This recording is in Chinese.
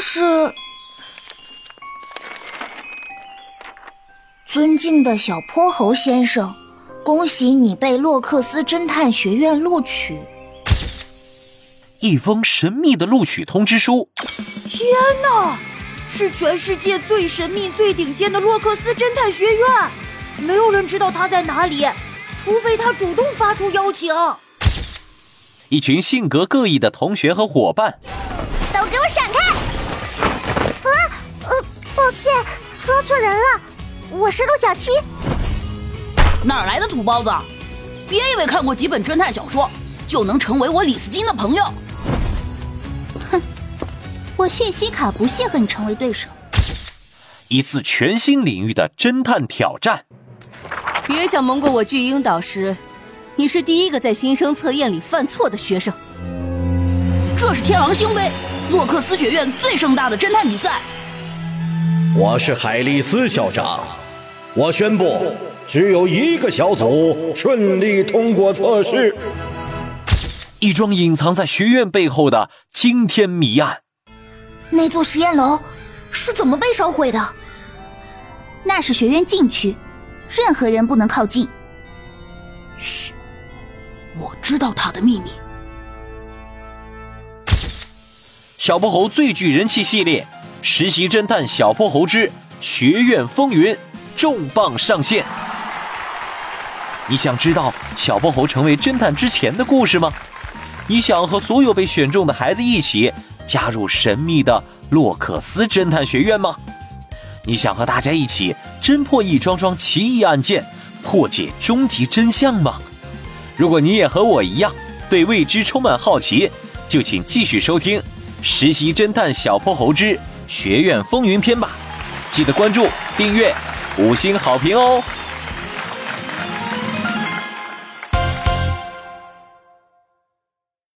这是，尊敬的小泼猴先生，恭喜你被洛克斯侦探学院录取。一封神秘的录取通知书。天哪，是全世界最神秘、最顶尖的洛克斯侦探学院，没有人知道他在哪里，除非他主动发出邀请。一群性格各异的同学和伙伴，都给我闪开！抱歉，抓错人了，我是陆小七。哪来的土包子？别以为看过几本侦探小说就能成为我李斯金的朋友。哼我谢希卡不屑和你成为对手。一次全新领域的侦探挑战。别想蒙过我巨婴导师，你是第一个在新生测验里犯错的学生。这是天狼星杯，洛克斯学院最盛大的侦探比赛。我是海利斯校长，我宣布，只有一个小组顺利通过测试。一桩隐藏在学院背后的惊天谜案。那座实验楼是怎么被烧毁的？那是学院禁区，任何人不能靠近。嘘，我知道他的秘密。小泼猴最具人气系列《实习侦探小泼猴之学院风云》重磅上线。你想知道小泼猴成为侦探之前的故事吗？你想和所有被选中的孩子一起？加入神秘的洛克斯侦探学院吗？你想和大家一起侦破一桩桩奇异案件，破解终极真相吗？如果你也和我一样对未知充满好奇，就请继续收听《实习侦探小泼猴之学院风云篇》吧！记得关注、订阅、五星好评哦！